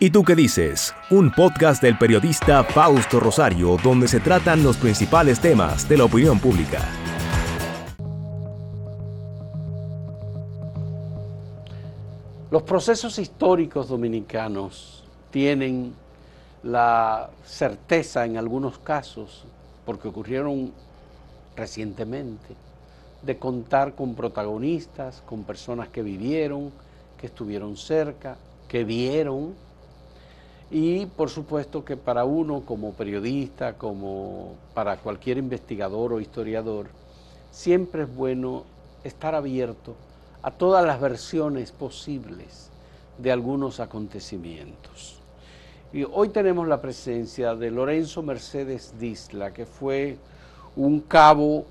¿Y tú qué dices? Un podcast del periodista Fausto Rosario donde se tratan los principales temas de la opinión pública. Los procesos históricos dominicanos tienen la certeza en algunos casos, porque ocurrieron recientemente, de contar con protagonistas, con personas que vivieron, que estuvieron cerca, que vieron y por supuesto que para uno como periodista, como para cualquier investigador o historiador, siempre es bueno estar abierto a todas las versiones posibles de algunos acontecimientos. Y hoy tenemos la presencia de Lorenzo Mercedes Disla, que fue un cabo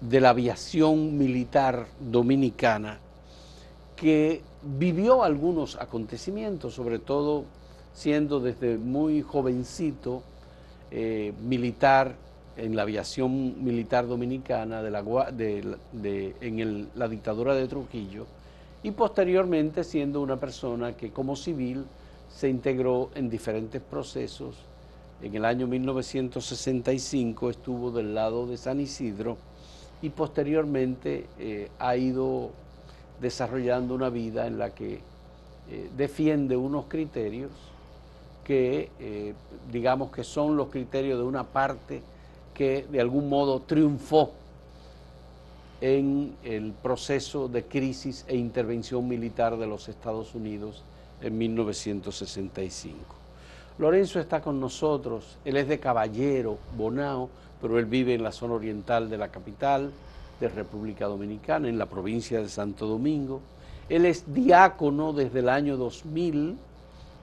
de la aviación militar dominicana que vivió algunos acontecimientos, sobre todo siendo desde muy jovencito eh, militar en la aviación militar dominicana de la, de, en la dictadura de Trujillo y posteriormente siendo una persona que como civil se integró en diferentes procesos. En el año 1965 estuvo del lado de San Isidro y posteriormente eh, ha ido desarrollando una vida en la que eh, defiende unos criterios que eh, digamos que son los criterios de una parte que de algún modo triunfó en el proceso de crisis e intervención militar de los Estados Unidos en 1965. Lorenzo está con nosotros, él es de Caballero, Bonao, pero él vive en la zona oriental de la capital de República Dominicana, en la provincia de Santo Domingo. Él es diácono desde el año 2000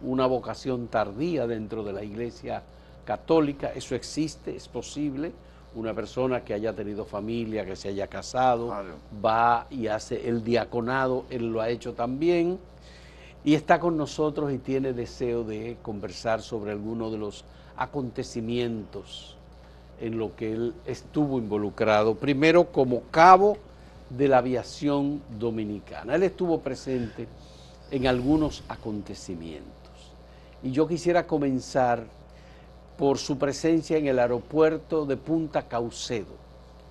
una vocación tardía dentro de la iglesia católica, eso existe, es posible. Una persona que haya tenido familia, que se haya casado, va y hace el diaconado, él lo ha hecho también, y está con nosotros y tiene deseo de conversar sobre algunos de los acontecimientos en lo que él estuvo involucrado, primero como cabo de la aviación dominicana. Él estuvo presente en algunos acontecimientos. Y yo quisiera comenzar por su presencia en el aeropuerto de Punta Caucedo,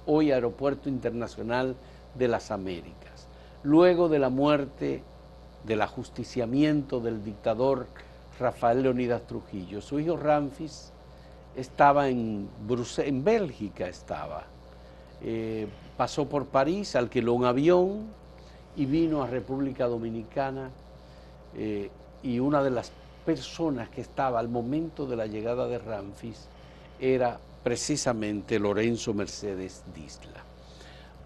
hoy Aeropuerto Internacional de las Américas. Luego de la muerte, del ajusticiamiento del dictador Rafael Leonidas Trujillo, su hijo Ramfis estaba en, en Bélgica, estaba. Eh, pasó por París, alquiló un avión y vino a República Dominicana eh, y una de las personas que estaba al momento de la llegada de Ramfis era precisamente Lorenzo Mercedes Disla.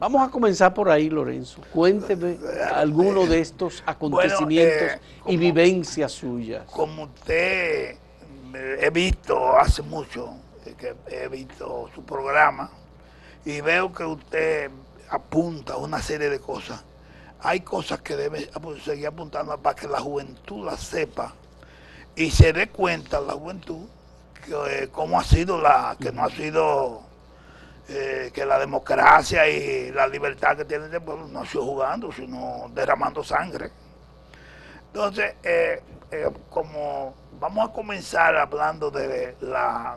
Vamos a comenzar por ahí, Lorenzo. Cuénteme alguno de estos acontecimientos eh, y vivencias suyas. Como usted eh, he visto hace mucho eh, que he visto su programa y veo que usted apunta una serie de cosas. Hay cosas que debe seguir apuntando para que la juventud la sepa y se dé cuenta la juventud que eh, cómo ha sido la, que no ha sido eh, que la democracia y la libertad que tiene el pueblo no ha sido jugando, sino derramando sangre. Entonces, eh, como vamos a comenzar hablando de la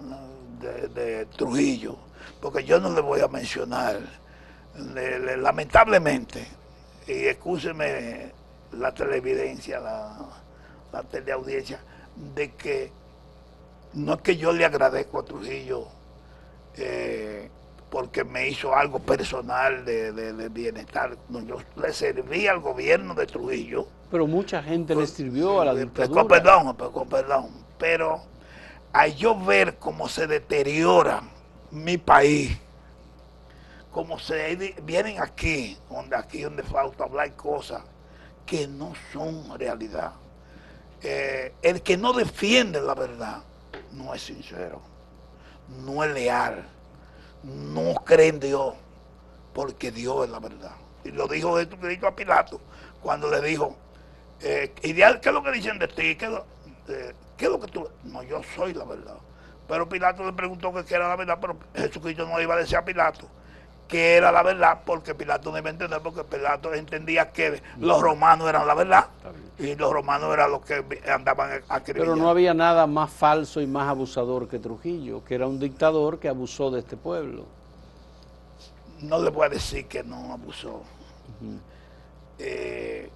de, Trujillo, porque yo no le voy a mencionar, lamentablemente, y escúcheme la televidencia, la, la teleaudiencia, de que no es que yo le agradezco a Trujillo eh, porque me hizo algo personal de, bienestar. yo le serví al gobierno de Trujillo. Pero mucha gente le sirvió a la dictadura. Con perdón, con perdón. Pero a yo ver cómo se deteriora mi país, cómo se vienen aquí, donde aquí donde falta hablar cosas que no son realidad. Eh, el que no defiende la verdad no es sincero, no es leal, no cree en Dios, porque Dios es la verdad. Y lo dijo Jesucristo a Pilato cuando le dijo, eh, ideal, ¿qué es lo que dicen de ti? ¿Qué es, lo, eh, ¿Qué es lo que tú? No, yo soy la verdad. Pero Pilato le preguntó qué era la verdad, pero Jesucristo no iba a decir a Pilato que era la verdad, porque Pilato no iba a entender, porque Pilato entendía que los romanos eran la verdad y los romanos eran los que andaban a Pero no había nada más falso y más abusador que Trujillo, que era un dictador que abusó de este pueblo. No le voy a decir que no abusó, eh,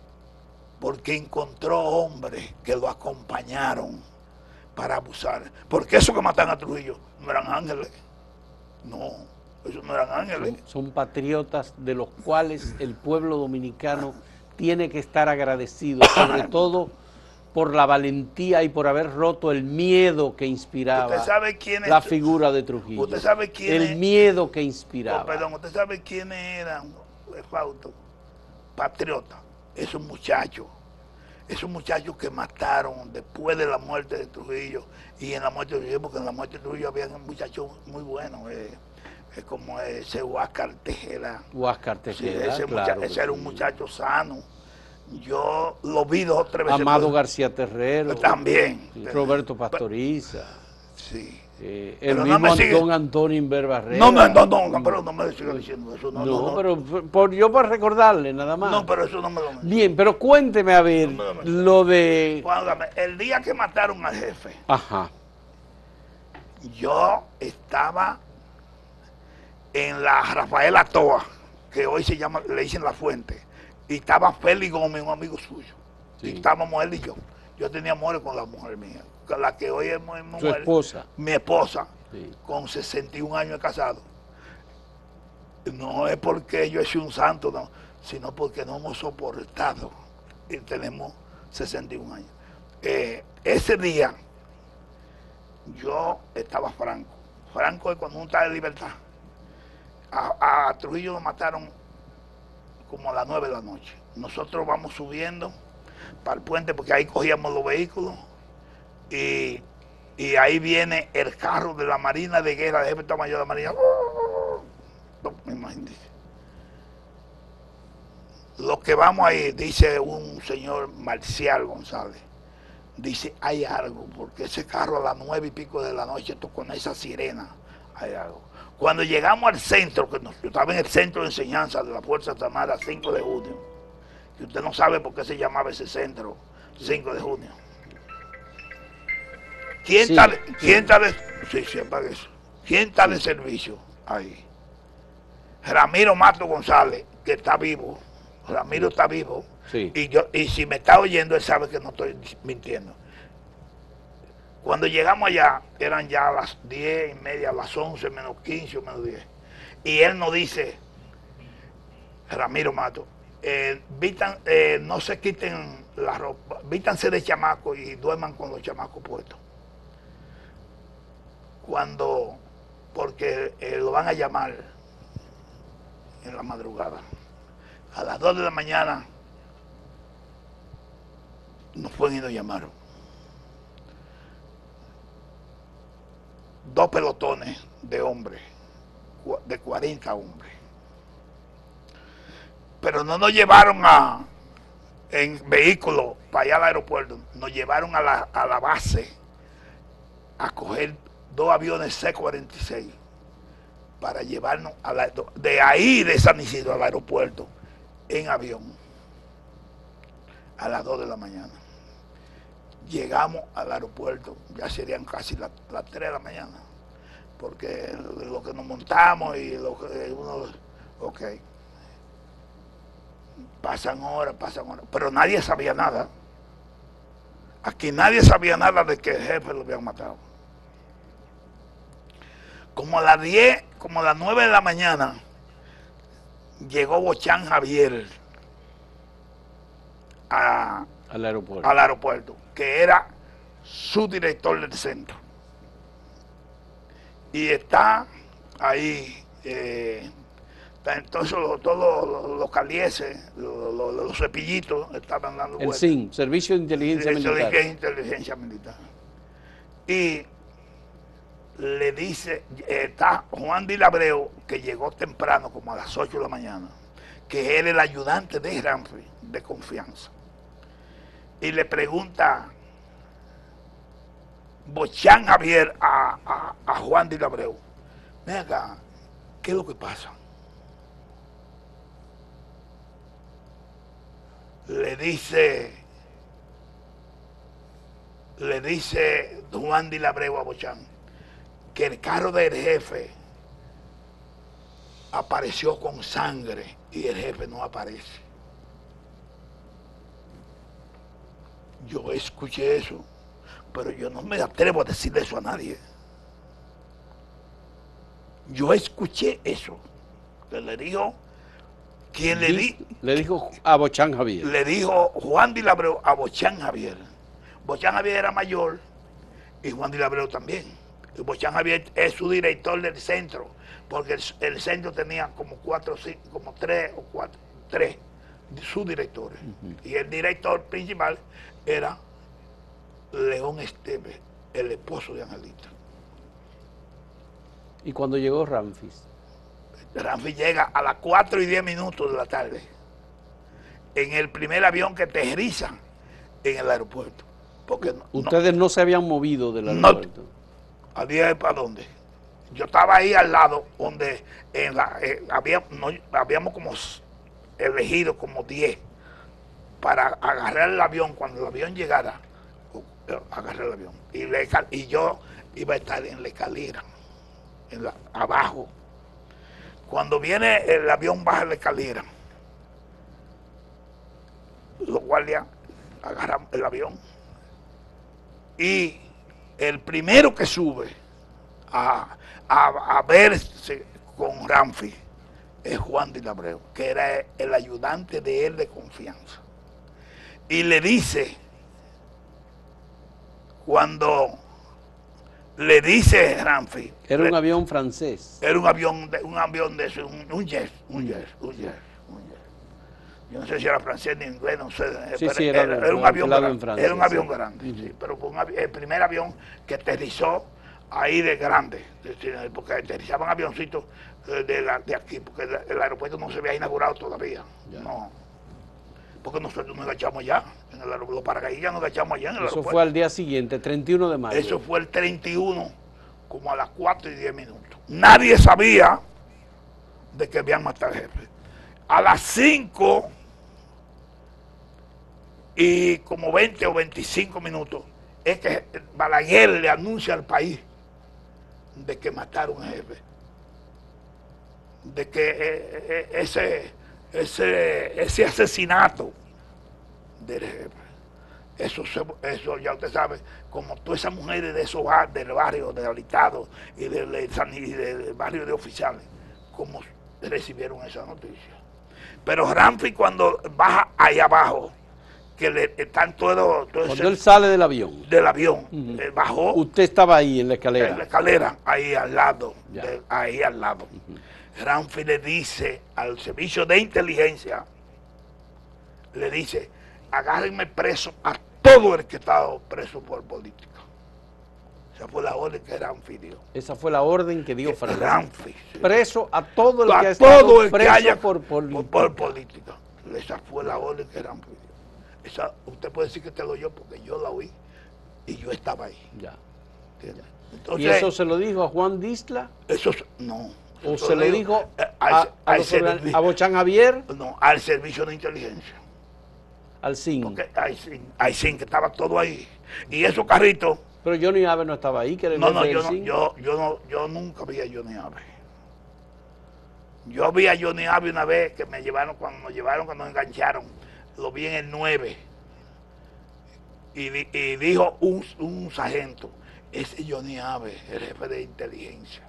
porque encontró hombres que lo acompañaron para abusar. Porque eso que matan a Trujillo no eran ángeles, no esos no eran ángeles. Son, patriotas de los cuales el pueblo dominicano tiene que estar agradecido, sobre todo por la valentía y por haber roto el miedo que inspiraba la figura de Trujillo. ¿Usted sabe quién El miedo que inspiraba. Oh, perdón, ¿usted sabe quiénes eran, Fausto? Patriotas, esos muchachos. Esos muchachos que mataron después de la muerte de Trujillo y en la muerte de Trujillo, porque en la muerte de Trujillo había muchachos muy buenos. Eh, es como ese Huáscar Tejeda. Huáscar Tejeda, ese, era un muchacho sano. Yo lo vi dos o tres veces. Amado García Terrero. También. Roberto Pastoriza. Sí. Eh, el mismo don Antonio Inver No, no, no, no, pero no me siga diciendo eso. No, no, pero por, yo para recordarle nada más. No, pero eso no me lo Bien, pero cuénteme a ver lo de... el día que mataron al jefe. Ajá. Yo estaba en la Rafaela Toa, que hoy se llama, le dicen La Fuente, y estaba Félix Gómez, un amigo suyo. Y estábamos él y yo. Yo tenía amores con la mujer mía, con la que hoy es mi mujer. Su esposa. Mi esposa, con 61 años de casado. No es porque yo soy un santo, no, sino porque no hemos soportado y tenemos 61 años. Eh, ese día yo estaba franco. Franco es cuando uno está de libertad a, Trujillo lo mataron como a las 9 de la noche. Nosotros vamos subiendo para el puente porque ahí cogíamos los vehículos y, ahí viene el carro de la Marina de Guerra, de jefe mayor de la Marina. Lo que vamos ahí, dice un señor Marcial González, dice, hay algo, porque ese carro a las nueve y pico de la noche, con esa sirena, hay algo. Cuando llegamos al centro, que yo estaba en el centro de enseñanza de la Fuerza Armada 5 de junio, y usted no sabe por qué se llamaba ese centro 5 de junio. ¿Quién, está, ¿quién está de, sí, eso. ¿Quién está de servicio ahí? Ramiro Mato González, que está vivo. Ramiro está vivo. Y, yo, y si me está oyendo, él sabe que no estoy mintiendo. Cuando llegamos allá, eran ya las 10 y media, las 11 menos 15 o menos 10. Y él nos dice, Ramiro Mato, eh, eh, no se quiten la ropa, vítanse de chamaco y duerman con los chamacos puestos. Cuando, porque eh, lo van a llamar en la madrugada. A las 2 de la mañana nos fueron y nos llamaron. Dos pelotones de hombres, de 40 hombres. Pero no nos llevaron a, en vehículo para allá al aeropuerto, nos llevaron a la, a la base a coger dos aviones C-46 para llevarnos a de ahí de San Isidro al aeropuerto en avión a las 2 de la mañana. Llegamos al aeropuerto, ya serían casi las, 3 de la mañana, porque lo que nos montamos y lo que uno, ok, pasan horas, pasan horas, pero nadie sabía nada. Aquí nadie sabía nada de que el jefe lo habían matado. Como a las 10, como a las 9 de la mañana, llegó Bochán Javier al aeropuerto. al aeropuerto que era su director del centro. Y está ahí, eh, entonces todos los, calieses, los, cepillitos estaban dando El SIN, Servicio de Inteligencia Militar. Inteligencia Militar. Y le dice, está Juan Dilabreo, que llegó temprano, como a las 8 de la mañana, que era el ayudante de Ramfrey, de confianza y le pregunta Bochán Javier a, a, a Juan de Abreu, ven acá, ¿qué es lo que pasa? Le dice, le dice Juan de Abreu a Bochán que el carro del jefe apareció con sangre y el jefe no aparece. Yo escuché eso, pero yo no me atrevo a decirle eso a nadie. Yo escuché eso. Que le dijo, quien le, di, le dijo a Bochán Javier. Le dijo Juan de Labreo a Bochán Javier. Bochán Javier era mayor y Juan de Labreo también. Y Bochán Javier es su director del centro, porque el, centro tenía como cuatro, cinco, como tres o cuatro, tres sus directores. Y el director principal era León Esteve, el esposo de Angelita. ¿Y cuando llegó Ramfis? Ramfis llega a las 4 y 10 minutos de la tarde en el primer avión que aterriza en el aeropuerto. Porque Ustedes no, se habían movido del aeropuerto. No, ¿A para dónde? Yo estaba ahí al lado, donde en la, eh, habíamos como elegido como 10 para agarrar el avión cuando el avión llegara. Agarrar el avión. Y, y yo iba a estar en la escalera abajo. Cuando viene el avión baja la escalera, los guardias agarran el avión y el primero que sube a, a, verse con Ramfi es Juan de Labreo, que era el ayudante de él de confianza. Y le dice, cuando le dice Ramfi. Era un avión francés. Era un avión de un avión de un, un jet, un jet, un jet, Yo no sé si era francés ni inglés, no sé. Sí, sí, era, un avión grande. era un avión grande, pero fue el primer avión que aterrizó ahí de grande, porque aterrizaban avioncitos eh, de, de aquí, porque el, aeropuerto no se había inaugurado todavía. No porque nosotros nos agachamos allá, en el aeropuerto, los paracaidistas nos agachamos allá en el Eso fue al día siguiente, 31 de mayo. Eso fue el 31, como a las 4 y 10 minutos. Nadie sabía de que habían matado al jefe. A las 5 y como 20 o 25 minutos, es que Balaguer le anuncia al país de que mataron al jefe. De que eh, eh, ese ese, ese asesinato del jefe. Eso, eso ya usted sabe, como todas esas mujeres de esos del barrio de Alitado y del, del barrio de oficiales, como recibieron esa noticia. Pero Ramfi cuando baja ahí abajo, que le están todos... Todo cuando él sale del avión. Del avión, bajó. Usted estaba ahí en la escalera. En la escalera, ahí al lado, ahí al lado. Ramfi le dice al servicio de inteligencia, le dice, agárrenme preso a todo el que está preso por política. Esa fue la orden que Ramfi dio. Esa fue la orden que dio Ramfi. Preso a todo el a que ha todo el que haya por, política. Esa fue la orden que Ramfi dio. Esa, usted puede decir que te lo yo porque yo la oí y yo estaba ahí. Ya. ¿Y eso se lo dijo a Juan Disla? Eso no. ¿O se lo dijo eh, a, a, Bochán Javier? No, al servicio de inteligencia. Al CIN. Porque hay CIN, que estaba todo ahí. Y esos carritos. Pero Johnny Ave no estaba ahí, que era No, no, yo, no yo, yo, no, yo nunca vi a Johnny Ave. Yo vi a Johnny Ave una vez que me llevaron, cuando nos llevaron, cuando nos engancharon, lo vi en el 9. Y, y dijo un, un sargento, ese Johnny Ave, el jefe de inteligencia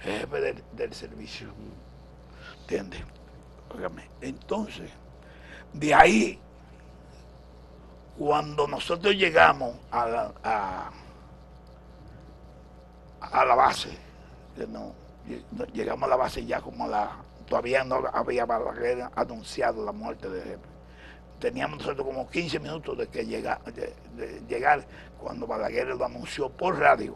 jefe del, servicio. ¿Entiendes? Entonces, de ahí, cuando nosotros llegamos a la, a, la base, llegamos a la base ya como la, todavía no había anunciado la muerte de jefe. Teníamos nosotros como 15 minutos de que llegar, de, llegar cuando Balaguer lo anunció por radio.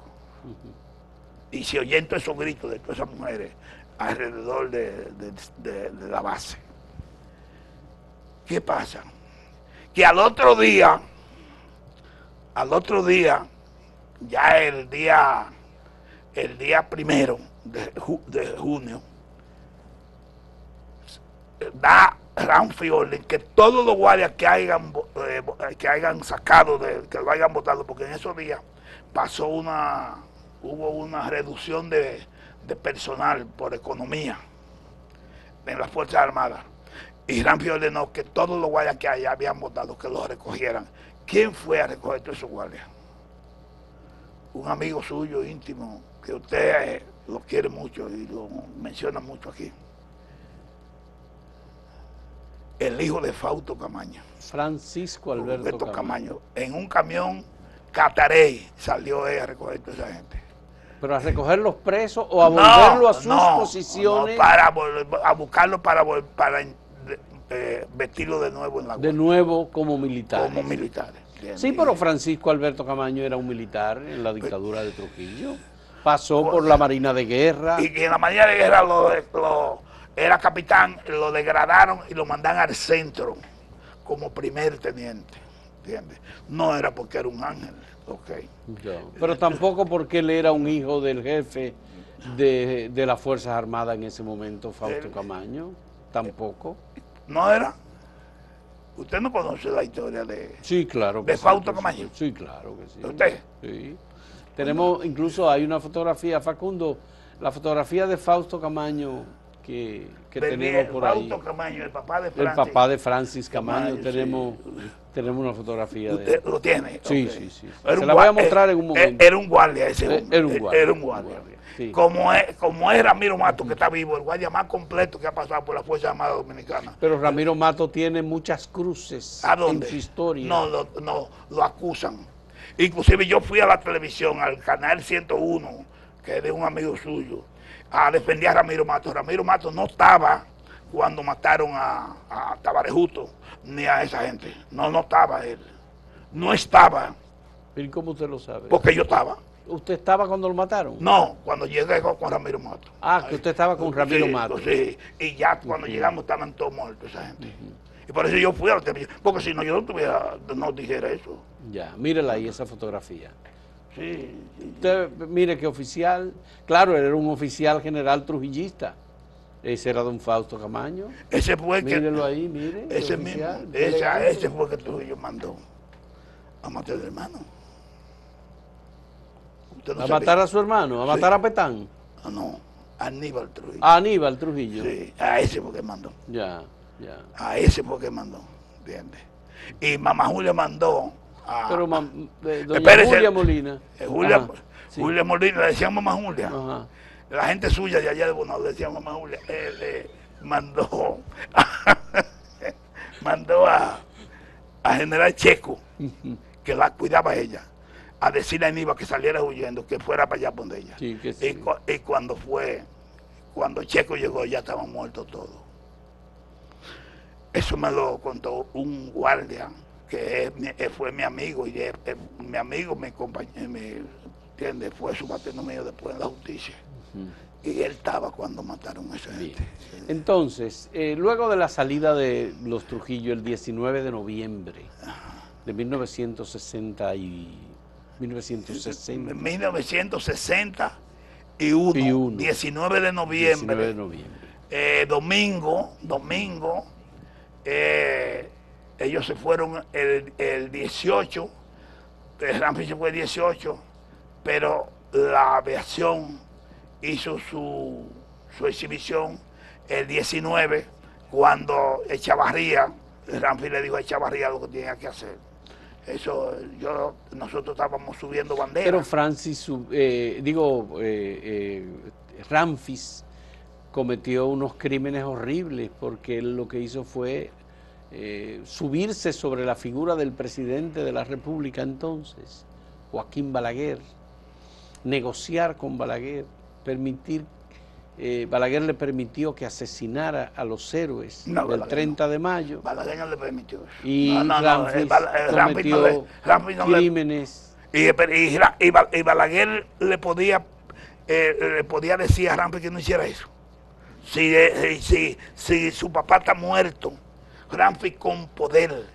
Y se oyen todos esos gritos de todas esas mujeres alrededor de, la base. ¿Qué pasa? Que al otro día, al otro día, ya el día, el día primero de, junio, da Ramfiol, que todos los guardias que hayan, eh, que hayan sacado, de, que lo hayan votado, porque en esos días pasó una, hubo una reducción de, personal por economía en las Fuerzas Armadas. Y Ramfiol ordenó que todos los guardias que haya habían votado, que los recogieran. ¿Quién fue a recoger todos esos guardias? Un amigo suyo íntimo, que usted eh, lo quiere mucho y lo menciona mucho aquí el hijo de Fausto Camaño. Francisco Alberto, Camaño. En un camión catarey salió él a recoger toda esa gente. ¿Pero a recoger los presos o a volverlo a sus posiciones? No, para a buscarlo para, para eh, vestirlo de nuevo en la De nuevo como militares. Como militares. sí, pero Francisco Alberto Camaño era un militar en la dictadura de Trujillo. Pasó por la Marina de Guerra. Y que en la Marina de Guerra lo, lo era capitán, lo degradaron y lo mandan al centro como primer teniente. ¿Entiendes? No era porque era un ángel, ok. pero tampoco porque él era un hijo del jefe de, las Fuerzas Armadas en ese momento, Fausto Camaño. Tampoco. ¿No era? ¿Usted no conoce la historia de, sí, claro de Fausto Camaño? Sí, claro que sí. ¿Usted? Sí. Tenemos, incluso hay una fotografía, Facundo, la fotografía de Fausto Camaño que, tenemos por ahí. Camaño, el papá de Francis. El papá de Francis Camaño, tenemos, tenemos una fotografía de él. ¿Lo tiene? Sí, sí, sí. Se la voy a mostrar en un momento. Era un guardia ese hombre. Era un guardia. Era un guardia. Como, es, como es Ramiro Mato, que está vivo, el guardia más completo que ha pasado por la Fuerza Armada Dominicana. Pero Ramiro Mato tiene muchas cruces en su historia. No, lo, no, lo acusan. Inclusive yo fui a la televisión, al canal 101, que es de un amigo suyo, a defender a Ramiro Mato. Ramiro Mato no estaba cuando mataron a, a Tabarejuto ni a esa gente. No, no estaba él. No estaba. ¿Y cómo usted lo sabe? Porque yo estaba. ¿Usted estaba cuando lo mataron? No, cuando llegué con Ramiro Mato. Ah, que usted estaba con Ramiro Mato. Sí, y ya cuando llegamos estaban todos muertos esa gente. Y por eso yo fui a la televisión. Porque si no, yo no, tuviera, no dijera eso. Ya, mírela ahí esa fotografía. Sí, Usted mire que oficial, claro, él era un oficial general trujillista. Ese era don Fausto Camaño. Ese fue que. Mírelo ahí, mire. Ese mismo. ese fue que Trujillo mandó a matar al hermano. ¿A matar a su hermano? ¿A matar a Petán? No, no, a Aníbal Trujillo. A Aníbal Trujillo. Sí, a ese fue que mandó. Ya, ya. A ese fue que mandó, ¿entiendes? Y mamá Julia mandó Ah. Pero eh, doña Julia Molina. Eh, Julia, Julia Molina, le decían mamá Julia. La gente suya de allá de Bonao le decía mamá Julia. Él mandó, mandó a, a General Checo, que la cuidaba ella, a decirle a Aníbal que saliera huyendo, que fuera para allá donde ella. y, y cuando fue, cuando Checo llegó, ya estaban muertos todos. Eso me lo contó un guardia que fue mi amigo y mi amigo me acompañó, me, ¿entiende? fue su patrón mío después en la justicia. Y él estaba cuando mataron a esa gente. Entonces, eh, luego de la salida de los Trujillo el 19 de noviembre de 1960 y 1960. 1961, 19 de noviembre. 19 de noviembre. Eh, domingo, domingo, eh, ellos se fueron el, el 18, el Ramfi se fue el 18, pero la aviación hizo su, exhibición el 19, cuando Echavarría, el Ramfi le dijo a Echavarría lo que tenía que hacer. Eso, yo, nosotros estábamos subiendo banderas. Pero Francis, eh, digo, eh, eh, Ramfis cometió unos crímenes horribles porque él lo que hizo fue eh, subirse sobre la figura del presidente de la República entonces, Joaquín Balaguer, negociar con Balaguer, permitir, eh, Balaguer le permitió que asesinara a los héroes del 30 de mayo. Balaguer no le permitió Y cometió crímenes. Y, y, Balaguer le podía, eh, le podía decir a Rampi que no hiciera eso. Si, si, si su papá está muerto, Ramfi con poder.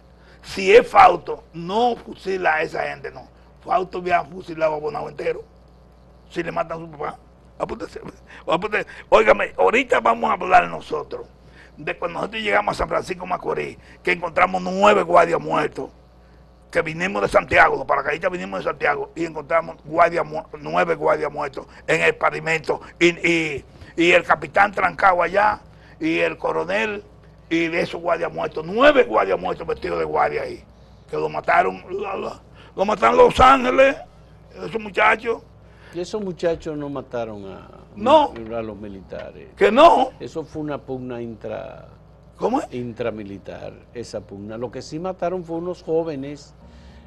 Si es Fausto, no fusila a esa gente, no. Fausto había fusilado a Bonao entero. Si le matan a su papá. Óigame, ahorita vamos a hablar nosotros de cuando nosotros llegamos a San Francisco Macorís, que encontramos nueve guardias muertos, que vinimos de Santiago, los paracaidistas vinimos de Santiago y encontramos guardias nueve guardias muertos en el pavimento y, el capitán trancado allá y el coronel y de esos guardias muertos, nueve guardias muertos vestidos de guardia ahí, que lo mataron, lo, mataron Los Ángeles, esos muchachos. Y esos muchachos no mataron a, no. a los militares. Que no. Eso fue una pugna intra, ¿Cómo intramilitar, esa pugna. Lo que sí mataron fue unos jóvenes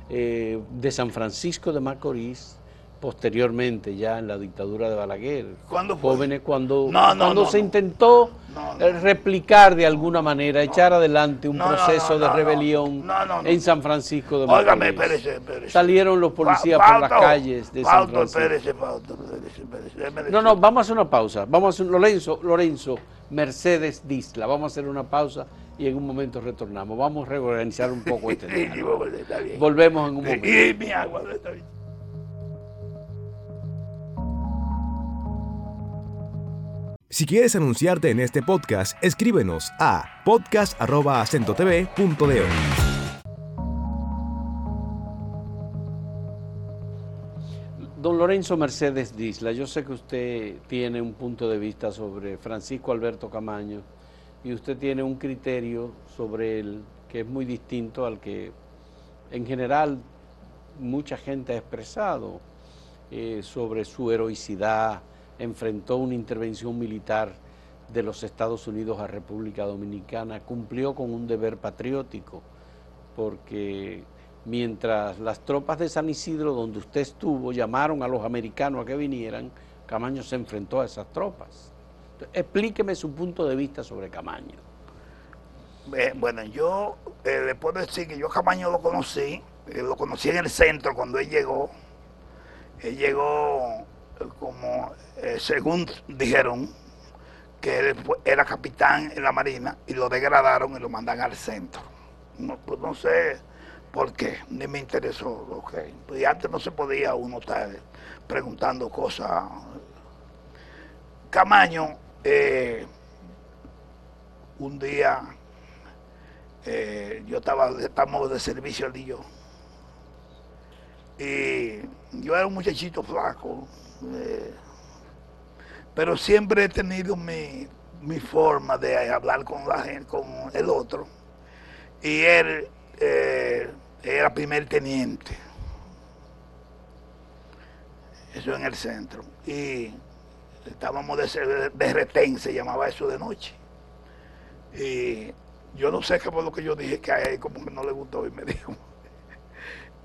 eh, de San Francisco de Macorís, posteriormente ya en la dictadura de Balaguer. ¿Cuándo fue? Jóvenes cuando, no, cuando se intentó eh, replicar de alguna manera, echar adelante un proceso de rebelión en San Francisco de Macorís. Salieron los policías por las calles de San Francisco. No, no, vamos a hacer una pausa. Vamos a hacer, Lorenzo, Lorenzo, Mercedes Disla. Vamos a hacer una pausa y en un momento retornamos. Vamos a reorganizar un poco este tema. Volvemos en un momento. Y mi agua, está bien. Si quieres anunciarte en este podcast, escríbenos a podcast.acentotv.de. Don Lorenzo Mercedes Disla, yo sé que usted tiene un punto de vista sobre Francisco Alberto Camaño y usted tiene un criterio sobre él que es muy distinto al que en general mucha gente ha expresado eh, sobre su heroicidad, enfrentó una intervención militar de los Estados Unidos a República Dominicana, cumplió con un deber patriótico, porque mientras las tropas de San Isidro, donde usted estuvo, llamaron a los americanos a que vinieran, Camaño se enfrentó a esas tropas. explíqueme su punto de vista sobre Camaño. bueno, yo eh, le puedo decir que yo Camaño lo conocí, eh, lo conocí en el centro cuando él llegó. Él llegó como eh, según dijeron, que él era capitán en la Marina y lo degradaron y lo mandan al centro. No, pues no sé por qué, ni me interesó. Okay. Pues antes no se podía uno estar preguntando cosas. Camaño, eh, un día eh, yo estaba, estamos de servicio al día y yo era un muchachito flaco, eh, pero siempre he tenido mi, forma de hablar con la gente, con el otro. Y él eh, era primer teniente. Eso en el centro. Y estábamos de, de se llamaba eso de noche. Y yo no sé qué fue lo que yo dije, que a él como que no le gustó y me dijo,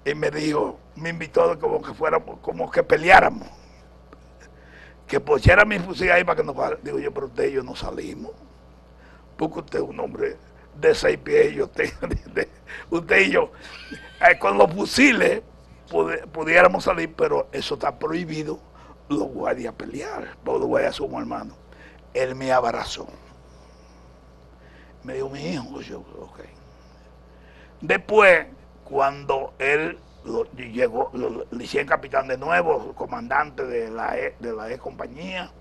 y me dijo, me invitó como que fuéramos, como que peleáramos que pusiera mi fusil ahí para que nos Digo yo, pero usted y yo no salimos. Porque usted es un hombre de seis pies, yo usted y yo, eh, con los fusiles pudiéramos salir, pero eso está prohibido. Los guardias pelear, los guardias somos hermanos. Él me abrazó. Me dijo, mi hijo, yo, ok. Después, cuando él llegó, le hicieron capitán de nuevo, comandante de la E, de la e compañía,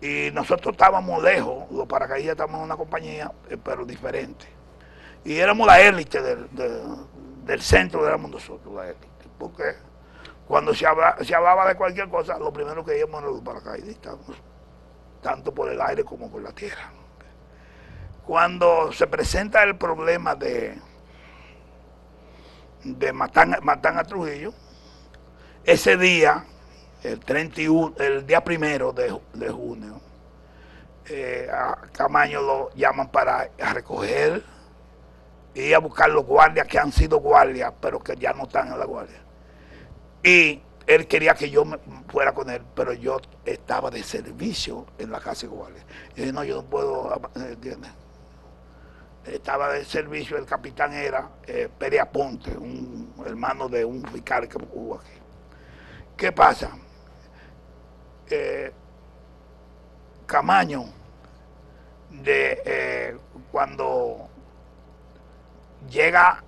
y nosotros estábamos lejos, los paracaidistas estábamos en una compañía, eh, pero diferente. Y éramos la élite del, del centro, éramos nosotros, la élite, porque cuando se, se hablaba de cualquier cosa, lo primero que íbamos era los paracaidistas, tanto por el aire como por la tierra. Cuando se presenta el problema de de Matan, Matan a Trujillo, ese día, el 31, el día primero de, junio, eh, a Camaño lo llaman para recoger y a buscar los guardias que han sido guardias, pero que ya no están en la guardia. Y él quería que yo fuera con él, pero yo estaba de servicio en la casa de guardia. Y dije, no, yo no puedo, ¿entiendes? Estaba de servicio, el capitán era eh, Pérez Aponte, un hermano de un fiscal que hubo aquí. ¿Qué pasa? Eh, Camaño, de eh, cuando llega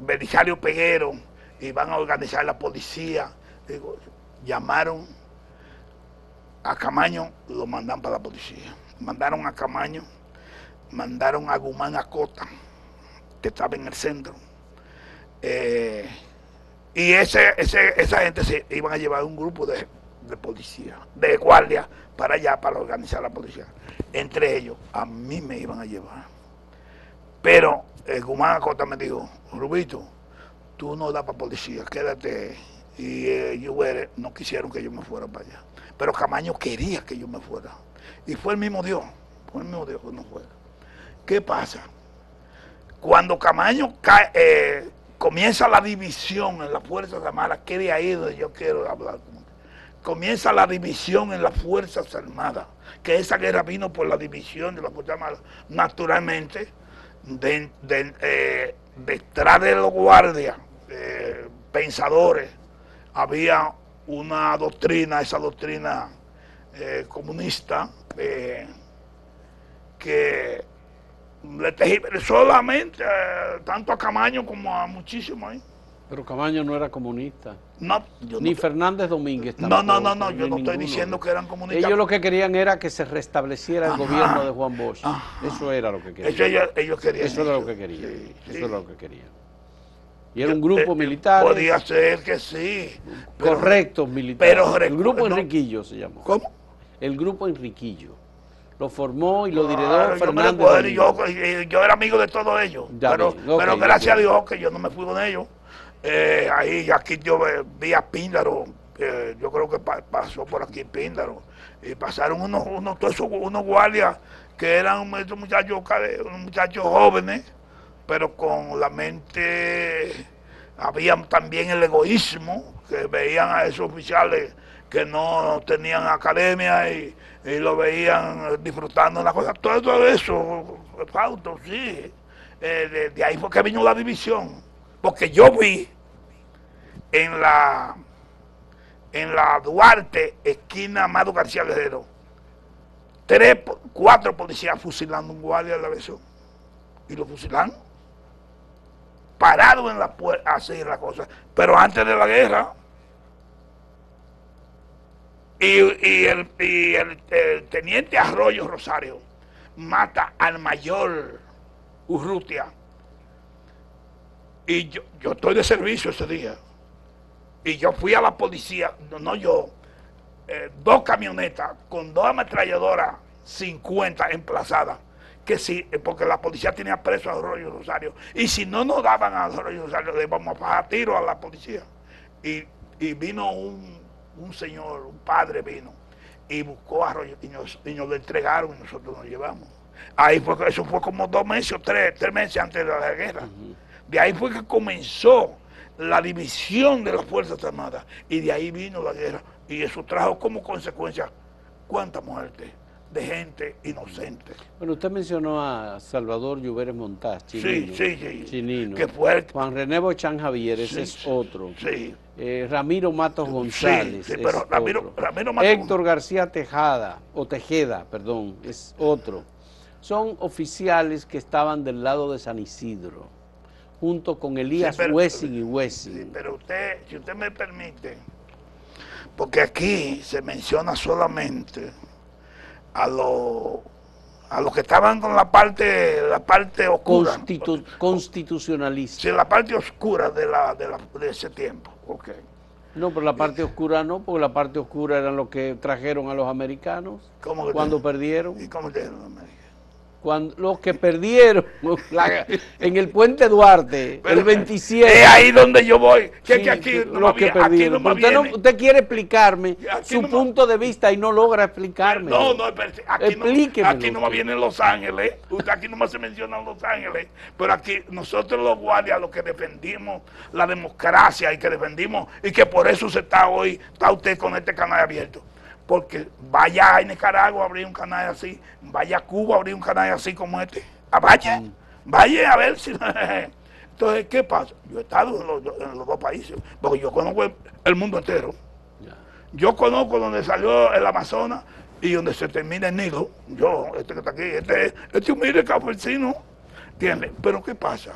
Belisario Peguero y van a organizar la policía, llamaron a Camaño, lo mandan para la policía. Mandaron a Camaño mandaron a Guzmán Acota, que estaba en el centro. Eh, y ese, ese, esa gente se iban a llevar un grupo de, de policía, de guardia, para allá, para organizar la policía. Entre ellos, a mí me iban a llevar. Pero el Guzmán Acota me dijo, Rubito, tú no das para policía, quédate. Y eh, no quisieron que yo me fuera para allá. Pero Camaño quería que yo me fuera. Y fue el mismo Dios, fue el mismo Dios que no fuera. ¿Qué pasa? Cuando Camaño eh, comienza la división en las Fuerzas Armadas, que de ahí donde yo quiero hablar. Comienza la división en las Fuerzas Armadas, que esa guerra vino por la división de las Fuerzas Armadas. Naturalmente, de, eh, detrás de los guardias, eh, pensadores, había una doctrina, esa doctrina comunista, que le solamente tanto a Camaño como a muchísimos ahí. Pero Camaño no era comunista. No, Ni Fernández Domínguez tampoco. No, no, no, no, yo no estoy diciendo que eran comunistas. Ellos lo que querían era que se restableciera el gobierno de Juan Bosch. Eso era lo que querían. Eso ellos, querían. Eso era lo que querían. eso era lo que querían. Y era un grupo eh, militar. Podía ser que sí. Correctos militares. Pero, el grupo Enriquillo se llamó. ¿Cómo? El grupo Enriquillo. Lo formó y lo diredó Fernández. Yo, yo, era amigo de todos ellos. pero, pero gracias a Dios que yo no me fui con ellos. Eh, ahí, aquí yo vi a Píndaro, eh, yo creo que pasó por aquí Píndaro, y pasaron unos, unos, todos esos, unos guardias que eran muchachos, unos muchachos jóvenes, pero con la mente, había también el egoísmo, que veían a esos oficiales que no tenían academia y, lo veían disfrutando las cosas, todo eso, Fausto, sí, eh, de, ahí fue que vino la división porque yo vi en la en la Duarte, esquina Amado García Guerrero, tres, cuatro policías fusilando un guardia de la versión. Y lo fusilan. Parado en la puerta, así la cosa. Pero antes de la guerra, y, el, y teniente Arroyo Rosario mata al mayor Urrutia y yo, yo estoy de servicio ese día. Y yo fui a la policía, no, yo, eh, dos camionetas con dos ametralladoras 50 emplazadas. Que sí, eh, porque la policía tenía preso a Arroyo Rosario. Y si no nos daban a Arroyo Rosario, le íbamos a bajar tiro a la policía. Y, vino un, señor, un padre vino, y buscó a Arroyo y nos, y nos lo entregaron y nosotros nos llevamos. Ahí fue, eso fue como dos meses o tres, tres meses antes de la guerra. De ahí fue que comenzó la división de las Fuerzas Armadas y de ahí vino la guerra. Y eso trajo como consecuencia cuánta muerte de gente inocente. Bueno, usted mencionó a Salvador Lluveres Montaz, chinino. Sí, sí, sí. Que fue Juan René Bochan Javier, ese es otro. Sí. Eh, Ramiro Matos González. Sí, pero Ramiro, Ramiro Matos Héctor García Tejada, o Tejeda, perdón, es otro. Son oficiales que estaban del lado de San Isidro junto con Elías Wessing y Wessing. pero usted, si usted me permite, porque aquí se menciona solamente a los a los que estaban con la parte la parte oscura. Constitucionalista. Sí, la parte oscura de la, de, ese tiempo okay. no pero la parte oscura no porque la parte oscura eran los que trajeron a los americanos cuando perdieron. Y cómo americanos cuando los que perdieron en el puente Duarte, el 27. Es ahí donde yo voy. Que, aquí, los que perdieron. usted, quiere explicarme su punto de vista y no logra explicarme. No, no, aquí, no, aquí no viene Los Ángeles. Usted aquí no se menciona Los Ángeles. Pero aquí nosotros los guardias, los que defendimos la democracia y que defendimos, y que por eso se está hoy, está usted con este canal abierto porque vaya a Nicaragua a abrir un canal así, vaya a Cuba a abrir un canal así como este. Ah, vaya, mm. vaya a ver si... Entonces, ¿qué pasa? Yo he estado en los, dos países, porque yo conozco el, mundo entero. Yo conozco donde salió el Amazonas y donde se termina el Nilo. Yo, este que está aquí, este, este humilde campesino, ¿entiendes? Pero ¿qué pasa?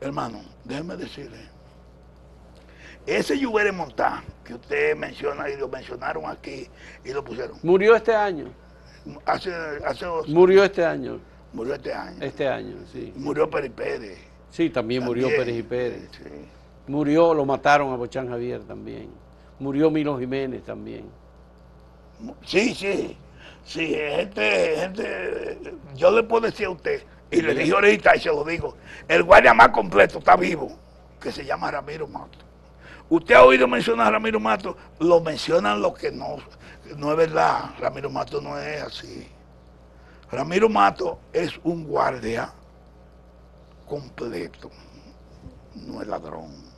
Hermano, déjeme decirle ese Lluvere Montán, que usted menciona y lo mencionaron aquí y lo pusieron. ¿Murió este año? hace, hace dos- Murió este año, murió este año. este año, sí. Murió Peri Pérez. Sí, también, murió Pérez y Pérez. sí. Murió, lo mataron a Bochán Javier también. Murió Milo Jiménez también. Sí, sí, sí, gente, gente, yo le puedo decir a usted, y le dije ahorita y se lo digo, el guardia más completo está vivo, que se llama Ramiro Mato. Usted ha oído mencionar a Ramiro Mato, lo mencionan lo que no, no es verdad, Ramiro Mato no es así. Ramiro Mato es un guardia completo, no es ladrón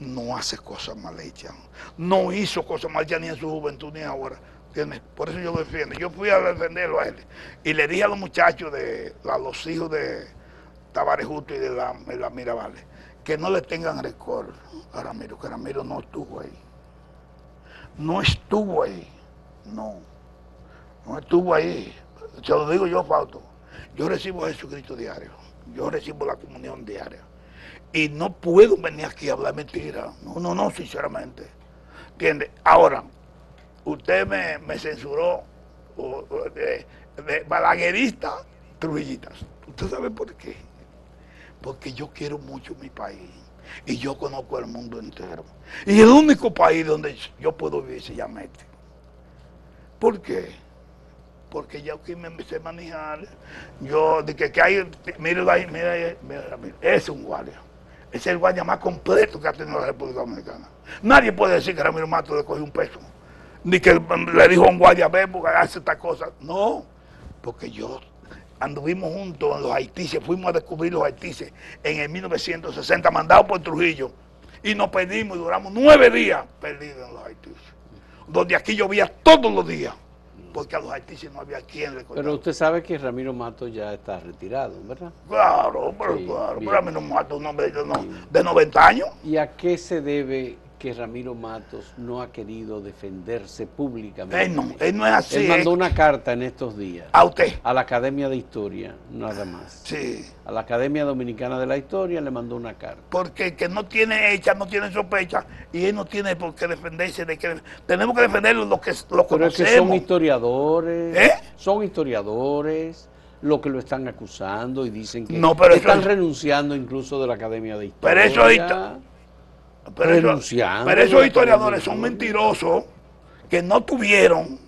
no hace cosas mal hechas. No hizo cosas mal hechas ni en su juventud ni ahora. ¿Entiendes? Por eso yo lo defiendo. Yo fui a defenderlo a él. Y le dije a los muchachos, de, a los hijos de Tavares Justo y de la, de la Mirabales, que no le tengan récord a Ramiro, que Ramiro no estuvo ahí. No estuvo ahí. No. No estuvo ahí. Se lo digo yo, Fausto. Yo recibo a Jesucristo diario. Yo recibo la comunión diaria y no puedo venir aquí a hablar mentira. No, no, no, sinceramente. ¿Entiende? Ahora, usted me, me censuró de, de balaguerista trujillitas. ¿Usted sabe por qué? Porque yo quiero mucho mi país y yo conozco el mundo entero. Y el único país donde yo puedo vivir se llama este. ¿Por qué? Porque ya aquí me a manejar. Yo, de que, que hay, mire ahí, mira ahí, mira, mira, es un guardia. Es el guardia más completo que ha tenido la República Dominicana. Nadie puede decir que Ramiro Mato le cogió un peso. Ni que le dijo a un guardia, ve, porque hace esta cosa. No, porque yo anduvimos juntos en los haitises, fuimos a descubrir los haitises en el 1960, mandados por Trujillo. Y nos perdimos y duramos nueve días perdidos en los haitises. Donde aquí llovía todos los días. Porque a los haitises no había quien le Pero usted sabe que Ramiro Mato ya está retirado, ¿verdad? Claro, pero Sí, claro. bien. No me mata un hombre de, no- de 90 años. ¿Y a qué se debe que Ramiro Matos no ha querido defenderse públicamente? Él no, él no es así. Él mandó es- una carta en estos días A usted. a la Academia de Historia, nada más. Sí. A la Academia Dominicana de la Historia le mandó una carta. Porque el que no tiene hecha, no tiene sospecha, y él no tiene por qué defenderse de que tenemos que defenderlo lo que lo Pero es que son conocemos. historiadores, ¿Eh? son historiadores los que lo están acusando y dicen que No, pero están es- renunciando incluso de la Academia de Historia. Pero eso pero, renunciando esos historiadores son mentirosos que no tuvieron.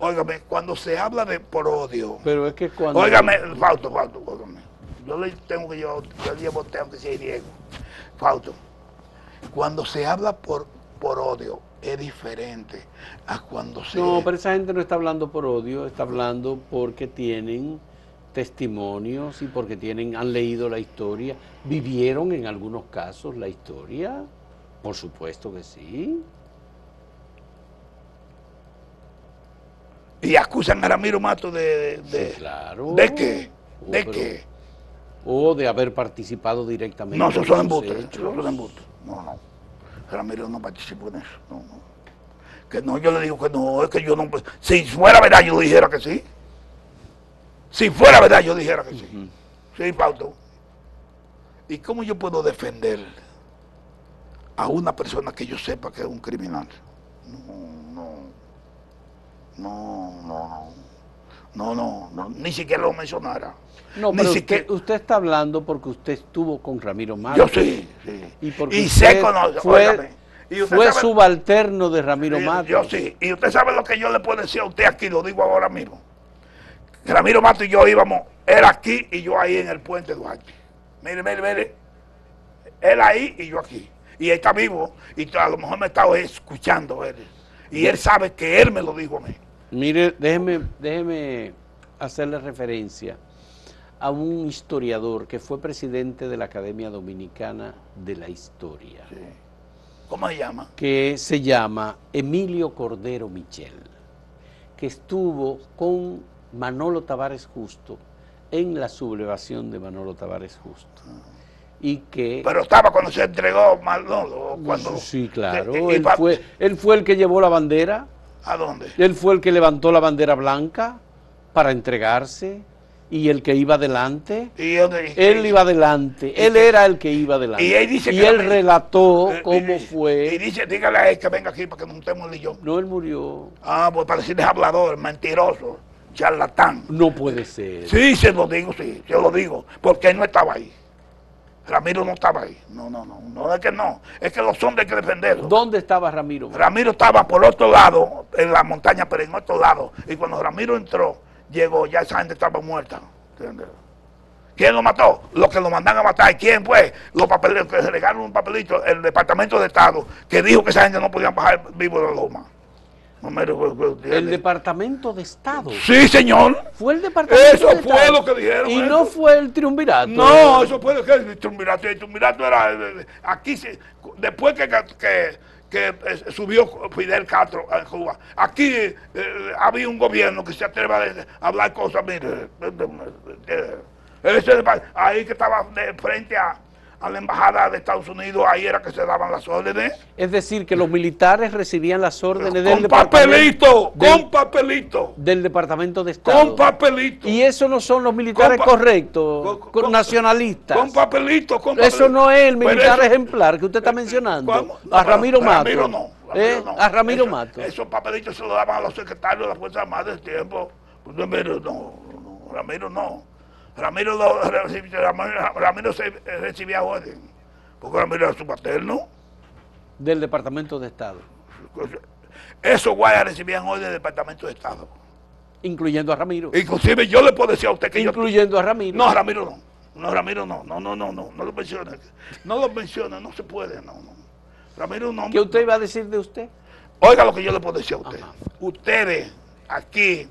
Óigame, cuando se habla de por odio. Pero es que cuando... Óigame, Fausto, Fausto, óigame. Yo le tengo que llevar, yo le llevo usted aunque sea Diego. Fausto, cuando se habla por, por odio es diferente a cuando se... No, pero esa gente no está hablando por odio, está hablando porque tienen testimonios y porque tienen, han leído la historia, vivieron en algunos casos la historia, por supuesto que sí. Y acusan a Ramiro Mato de... de, Sí, claro. ¿De qué? Oh, ¿De pero- qué? O de haber participado directamente. No, esos en son hechos. esos son embustes. No, no. Ramiro no participó en eso. No, no. Que no, yo le digo que no, es que yo no. Si fuera verdad, yo dijera que sí. Si fuera verdad, yo dijera que sí. Sí, Pauto. ¿Y cómo yo puedo defender a una persona que yo sepa que es un criminal? No, no. No, no, no. No, no. Ni siquiera lo mencionara. No, Ni pero siquiera- usted, usted está hablando porque usted estuvo con Ramiro Matos. Yo sí, sí. Y porque sé usted conocer. fue, Y usted fue sabe- subalterno de Ramiro Matos. Yo sí. Y usted sabe lo que yo le puedo decir a usted aquí, lo digo ahora mismo. Ramiro Mato y yo íbamos, él aquí y yo ahí en el puente Duarte. Mire, mire, mire. Él ahí y yo aquí. Y él está vivo y a lo mejor me está escuchando él. Y él sabe que él me lo dijo a mí. Mire, déjeme, déjeme hacerle referencia a un historiador que fue presidente de la Academia Dominicana de la Historia, ¿Cómo se llama? que se llama Emilio Cordero Michel, que estuvo con Manolo Tavares Justo en la sublevación de Manolo Tavares Justo. Y que... Pero estaba cuando se entregó Manolo. Cuando, sí, claro. y Él fue, él fue el que llevó la bandera ¿A dónde? Él fue el que levantó la bandera blanca para entregarse ¿Y el que iba adelante? Y él, y- Él iba adelante, él era el que iba adelante. y él dice Y él la- relató eh, cómo y- fue. Y dice, dígale a él que venga aquí para que él y yo. No, él murió. Ah, pues para decirles hablador, mentiroso, charlatán. No puede ser. Sí, se lo digo, sí, se lo digo, porque él no estaba ahí. Ramiro no estaba ahí. No, no, no, no es que no, es que los hombres hay que defenderlos. ¿Dónde estaba Ramiro? Ramiro estaba por otro lado, en la montaña, pero en otro lado. Y cuando Ramiro entró, llegó, ya esa gente estaba muerta. ¿entiendes? ¿Quién lo mató? Los que lo mandan a matar. ¿Y quién fue? Los papeles, que se regaron un papelito, el Departamento de Estado, que dijo que esa gente no podía bajar vivo de la loma. Me recuerdo, El. Departamento de Estado. Sí, señor. Fue el Departamento Eso de fue Estado. lo que dijeron, Y eso. no fue el triunvirato. No, eso puede ser el triunvirato. El triunvirato era. eh, Aquí, se- después que, que, que, eh, subió Fidel Castro a Cuba, aquí eh, había un gobierno que se atreve a hablar cosas. Mire, eh, eh, ese ahí que estaba de frente a, a la embajada de Estados Unidos, ahí era que se daban las órdenes. Es decir, que los militares recibían las órdenes del Con Departamento, papelito, del- con papelito, del Departamento de Estado. con papelito. Y eso no son los militares Con correctos, con- con- con- nacionalistas. Con papelito, con Eso papelito. no es el Pero militar eso- ejemplar que usted está mencionando. ¿Cómo? A No, Ramiro Mato. Ramiro no. ¿Eh? Ramiro no. A Ramiro Eso- Mato. Esos papelitos se los daban a los secretarios de las Fuerzas Armadas del tiempo. Pues Ramiro no, no, Ramiro no. Ramiro, Ramiro, Ramiro se, recibía orden. Porque Ramiro era su paterno. Del Departamento de Estado. Esos guayas recibían orden del Departamento de Estado. Incluyendo a Ramiro. Inclusive yo le puedo decir a usted que yo... Incluyendo a Ramiro. No, Ramiro no. No, Ramiro no. No, no, no, no. No lo menciona. No lo menciona. No se puede. No, no. Ramiro no. ¿Qué usted iba a decir de usted? Oiga lo que yo le puedo decir a usted. Ajá. Ustedes aquí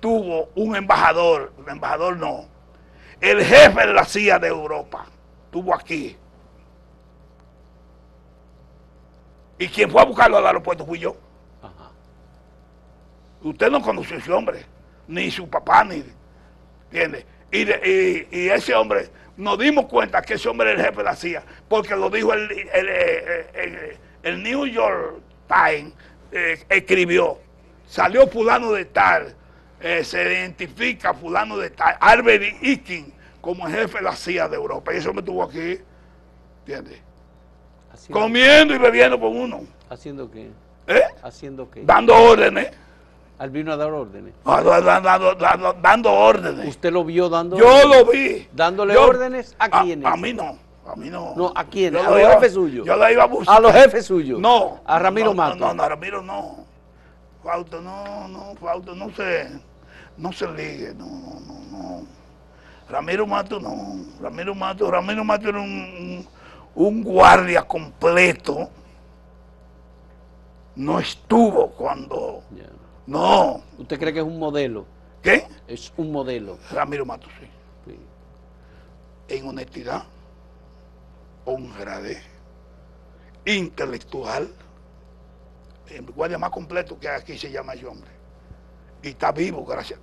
tuvo un embajador, un embajador no, el jefe de la CIA de Europa, tuvo aquí. Y quien fue a buscarlo al aeropuerto fui yo. Ajá. Usted no conoció a ese hombre, ni su papá, ni. ¿Entiende? Y, de- y- y ese hombre, nos dimos cuenta que ese hombre era el jefe de la CIA, porque lo dijo el, el, el New York Times, eh, escribió, salió fulano de tal, eh, se identifica fulano de tal, Albert Ikin como el jefe de la CIA de Europa. Y eso me tuvo aquí, ¿entiendes? Haciendo, Comiendo y bebiendo con uno, ¿Haciendo qué? ¿eh? ¿Haciendo qué? dando órdenes. Al vino a dar órdenes. Ah, da- da- Dando, dando- dando órdenes. ¿Usted lo vio dando Yo órdenes? lo vi. ¿Dándole Yo- órdenes a quiénes? A, mí no. A mí no. No, ¿a quiénes? Yo ¿A lo los iba- jefes suyos? Yo la iba a buscar. ¿A los jefes suyos? No. ¿A Ramiro no, Mato? No, no, a Ramiro no. Fausto, no, no, Fausto, no se, no se ligue, no, no, no, no. Ramiro Mato no. Ramiro Mato, Ramiro Mato era un, un, un guardia completo. No estuvo cuando. No. ¿Usted cree que es un modelo? ¿Qué? Es un modelo. Ramiro Mato, sí. Sí. en honestidad, honradez, intelectual, el guardia más completo que aquí se llama ese hombre. Y está vivo, gracias.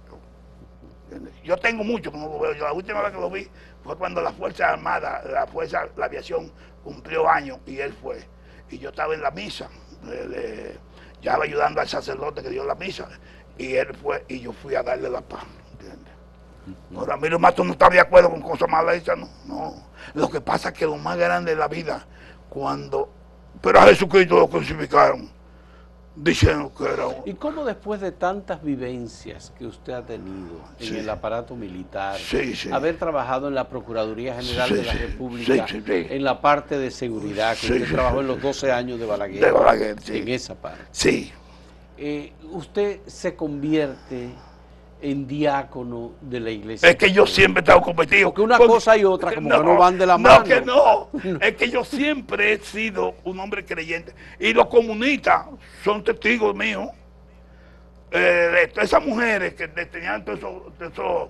Yo tengo mucho no lo veo. Yo la última vez que lo vi fue cuando la Fuerza Armada, la Fuerza, la aviación cumplió años y él fue. Y yo estaba en la misa, de- ya estaba ayudando al sacerdote que dio la misa, y él fue, y yo fui a darle la paz. ¿entiendes? No, Ramiro Mato no está de acuerdo con cosas malas hechas, no, no. Lo que pasa es que lo más grande de la vida, cuando. Pero a Jesucristo lo crucificaron, diciendo que era un. ¿Y cómo después de tantas vivencias que usted ha tenido en Sí. el aparato militar, Sí, sí. haber trabajado en la Procuraduría General de la. República, en la parte de seguridad, que usted trabajó en los 12 años de Balaguer, De Balaguer, sí. en esa parte, Sí, eh, usted se convierte en diácono de la iglesia. es que yo siempre he estado competido. Porque una cosa y otra como que no van de la No, mano. que no. Es que yo siempre he sido un hombre creyente. Y los comunistas son testigos míos. Eh, de esas mujeres que tenían todos esos, todos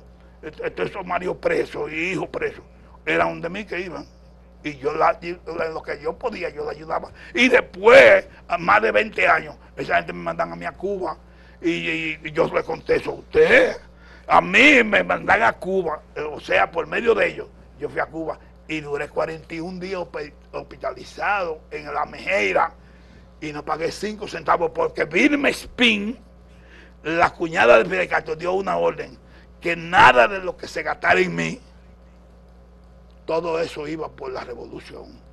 esos, maridos presos y hijos presos, eran de mí que iban. Y yo la, lo que yo podía, yo la ayudaba. Y después, a más de 20 años, esa gente me mandan a mí a Cuba. Y, yo le contesto usted. A mí me mandan a Cuba, eh, o sea, por medio de ellos, yo fui a Cuba y duré 41 días hospi- hospitalizado en la Mejeira y no pagué 5 centavos porque Vilma Spin, la cuñada de Fidel dio una orden que nada de lo que se gastara en mí, todo eso iba por la revolución.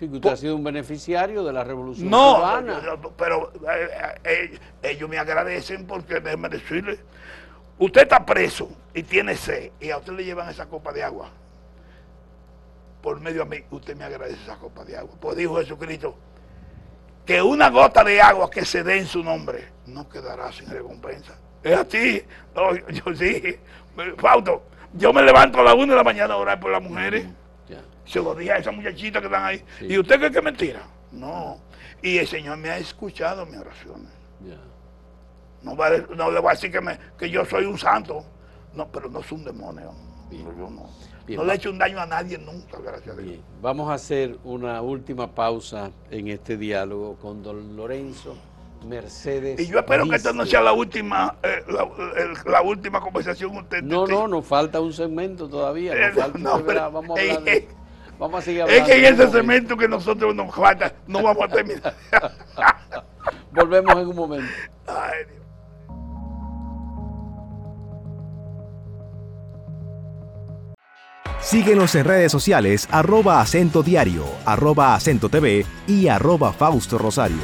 Sí, que usted ha sido un beneficiario de la revolución No, cubana. yo- pero eh, eh, ellos me agradecen porque déjeme decirle, usted está preso y tiene sed y a usted le llevan esa copa de agua. Por medio a mí, usted me agradece esa copa de agua. Pues dijo Jesucristo, que una gota de agua que se dé en su nombre no quedará sin recompensa. Es así. No, yo, yo sí. Fausto, yo me levanto a las una de la mañana a orar por las mujeres. Se lo dije a esas muchachitas que están ahí. Sí. ¿Y usted cree que es mentira? No. Y el Señor me ha escuchado mis oraciones. No, va no le voy a decir que, me- que yo soy un santo. No, pero no soy un demonio. Bien. No, yo no. Bien. No le he hecho un daño a nadie nunca, gracias a Dios. Vamos a hacer una última pausa en este diálogo con don Lorenzo Mercedes. Y yo espero que esta no sea la última, eh, la, el- la última conversación con usted. No, no, nos falta un segmento todavía. Nos Eh, falta no, pero- vamos a hablar de- Vamos a seguir Es hablando. que en ese cemento que nosotros nos falta, no vamos a terminar. Volvemos en un momento. Ay, Dios. Síguenos en redes sociales arroba acento diario, arroba acento TV y arroba Fausto Rosario.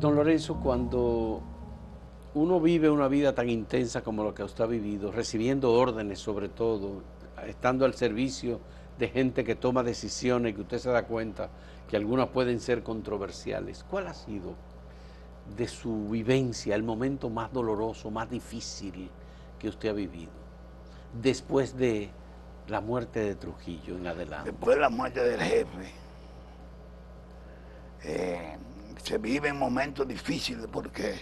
Don Lorenzo, cuando uno vive una vida tan intensa como la que usted ha vivido, recibiendo órdenes sobre todo, estando al servicio de gente que toma decisiones que usted se da cuenta que algunas pueden ser controversiales, ¿cuál ha sido de su vivencia el momento más doloroso, más difícil que usted ha vivido después de la muerte de Trujillo en adelante? Después de la muerte del jefe, eh, se viven momentos difíciles porque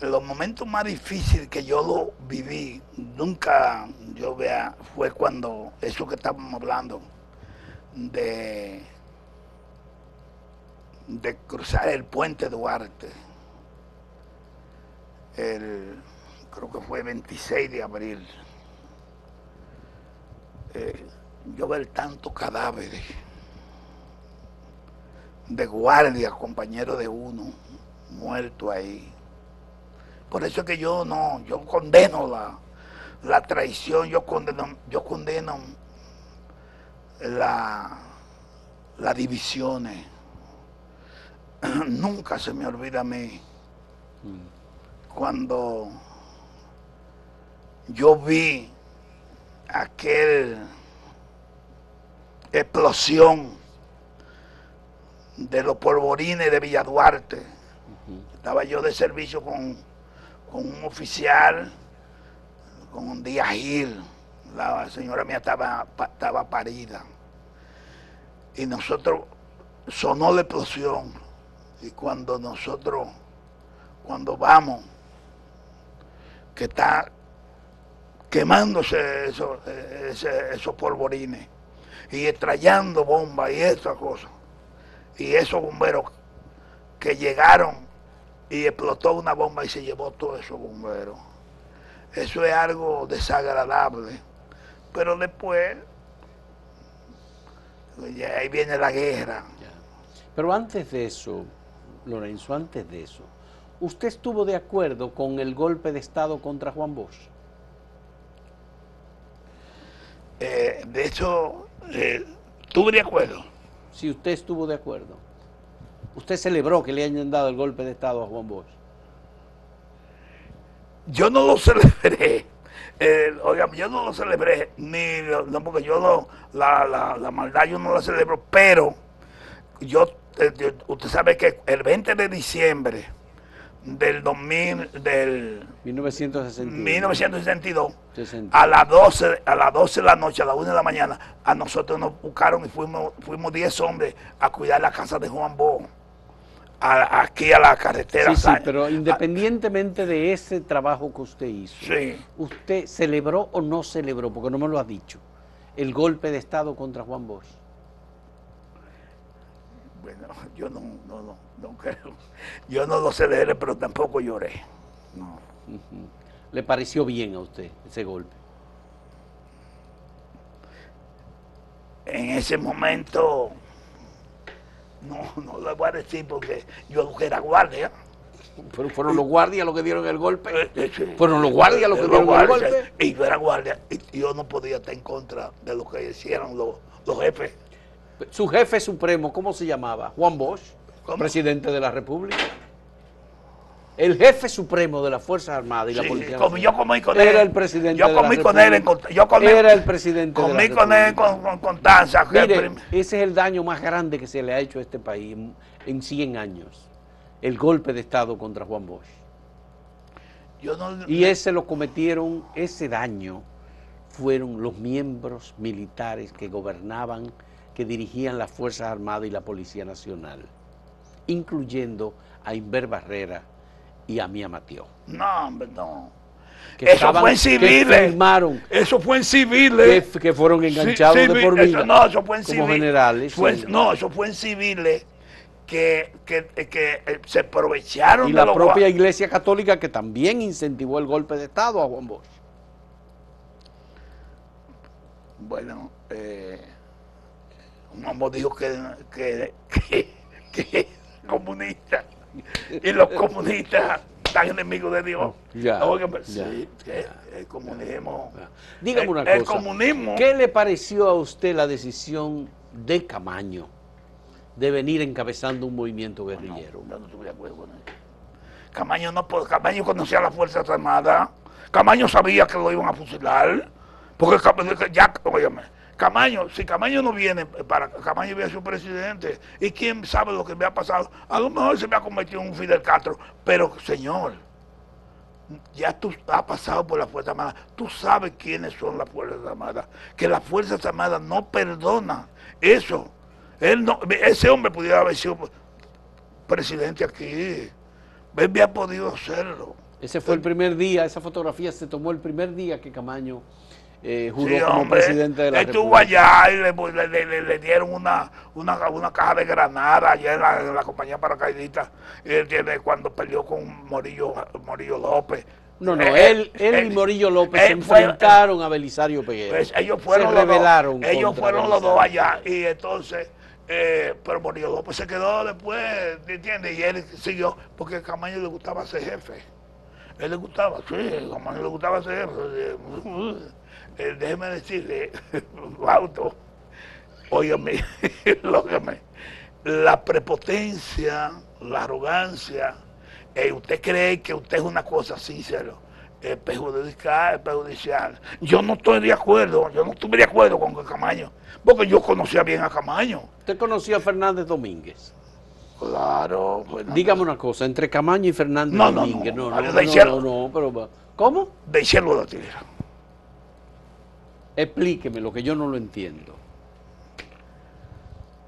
los momentos más difíciles que yo lo viví, nunca yo vea, fue cuando eso que estábamos hablando de, de cruzar el puente Duarte, el, creo que fue 26 de abril. Eh, yo ver tantos cadáveres de guardia, compañeros de uno, muerto ahí. Por eso es que yo no, yo condeno la, la traición, yo condeno, yo condeno la, las divisiones. Nunca se me olvida a mí cuando yo vi aquel explosión de los polvorines de Villa Duarte. Estaba yo de servicio con, con un oficial, con un día Gil. La señora mía estaba, pa- estaba parida. Y nosotros, sonó la explosión. Y cuando nosotros, cuando vamos, que está quemándose ese- esos polvorines y extrayendo bombas y esas cosas. Y esos bomberos que llegaron y explotó una bomba y se llevó todos esos bomberos. Eso es algo desagradable. Pero después, ahí viene la guerra. Pero antes de eso, Lorenzo, antes de eso, ¿usted estuvo de acuerdo con el golpe de Estado contra Juan Bosch? Eh, de hecho, eh, estuve de acuerdo. Si usted estuvo de acuerdo. ¿Usted celebró que le hayan dado el golpe de Estado a Juan Bosch? Yo no lo celebré. Eh, oiga, yo no lo celebré, ni no, porque yo la, la, la maldad yo no la celebro, pero yo, eh, usted sabe que el 20 de diciembre del 2000, del 1961. 1962, 60. a las 12, a las 12 de la noche, a las 1 de la mañana, a nosotros nos buscaron y fuimos, fuimos 10 hombres a cuidar la casa de Juan Bo, a- aquí a la carretera. Sí, sí, pero independientemente de ese trabajo que usted hizo, sí. ¿usted celebró o no celebró? Porque no me lo ha dicho. El golpe de Estado contra Juan Bosch. Bueno, yo no, no, no, no creo. Yo no lo celebré, pero tampoco lloré. No. ¿Le pareció bien a usted ese golpe? En ese momento No, no le voy a decir porque yo era guardia. Pero fueron los guardias los que dieron el golpe. Eh, eh. Fueron los guardias los que dieron el golpe. Y yo era guardia y yo no podía estar en contra de lo que hicieron los, los jefes. Su jefe supremo, ¿cómo se llamaba? Juan Bosch, ¿Cómo? presidente de la República. El jefe supremo de las Fuerzas Armadas y la Policía como yo comí con él. Era el presidente Yo de la comí con él en yo comí- Era el presidente de la Comí con él con, con Mire, prim- ese es el daño más grande que se le ha hecho a este país en, en 100 años. El golpe de Estado contra Juan Bosch. yo no- Y ese lo cometieron, ese daño fueron los miembros militares que gobernaban, que dirigían las Fuerzas Armadas y la Policía Nacional, incluyendo a Inver Barrera y a Mía Mateo. No, hombre, no. Que Eso estaban- fue en que civiles. firmaron, Eso fue en que, civiles. que fueron Sí, enganchados de civil- por eso- vida. no, eso fue en como civiles. generales. Fue sí. no, eso fue en civiles que, que, que, eh, se aprovecharon y de la los propia Iglesia Católica que también incentivó el golpe de Estado a Juan Bosch. Bueno, eh, un hombre dijo que, que, que, que comunista y los comunistas están enemigos de Dios. Ya, Óigame, ya, sí, el comunismo. Dígame una el cosa. comunismo. ¿Qué le pareció a usted la decisión de Camaño de venir encabezando un movimiento guerrillero? Yo no estuve de acuerdo con él. Camaño no Camaño conocía a las Fuerzas Armadas. Camaño sabía que lo iban a fusilar. Porque ya, óyeme, Camaño, si Camaño no viene para Camaño viene su presidente, y quién sabe lo que me ha pasado, a lo mejor se me ha convertido en un Fidel Castro, pero señor, ya tú has pasado por las Fuerzas Armadas, tú sabes quiénes son las Fuerzas Armadas, que las Fuerzas Armadas no perdonan eso. Él no, ese hombre pudiera haber sido presidente aquí. Él había podido hacerlo. Ese fue el primer día, esa fotografía se tomó el primer día que Camaño eh, juró Sí, como hombre. presidente de la Estuvo República. allá y le, le- le- le- le dieron una, una, una caja de granada allá en la, en la compañía paracaidista. Él tiene cuando peleó con Morillo, Morillo López. No, no, Eh, él, él eh, y Morillo López eh, se fue- enfrentaron a Belisario Peguero. Pues ellos fueron se los rebelaron. dos. Ellos fueron los dos allá y entonces, eh, pero Morillo López se quedó después, ¿entiendes? Y él siguió porque a Camaño le gustaba ser jefe. Él le gustaba, sí, a Camaño le gustaba ser jefe. Eh, déjeme decirle, Bauto, óigame, óigame, la prepotencia, la arrogancia, eh, usted cree que usted es una cosa sincero, es perjudicial, es perjudicial. Yo no estoy de acuerdo, yo no estuve de acuerdo con Camaño, porque yo conocía bien a Camaño. Usted conoció a Fernández Domínguez. Claro, bueno, Dígame una cosa, entre Camaño y Fernández No, no, Domínguez. no, No, no, no, de cielo. no, no, pero ¿cómo? de cielo a la tierra. Explíqueme lo que yo no lo entiendo.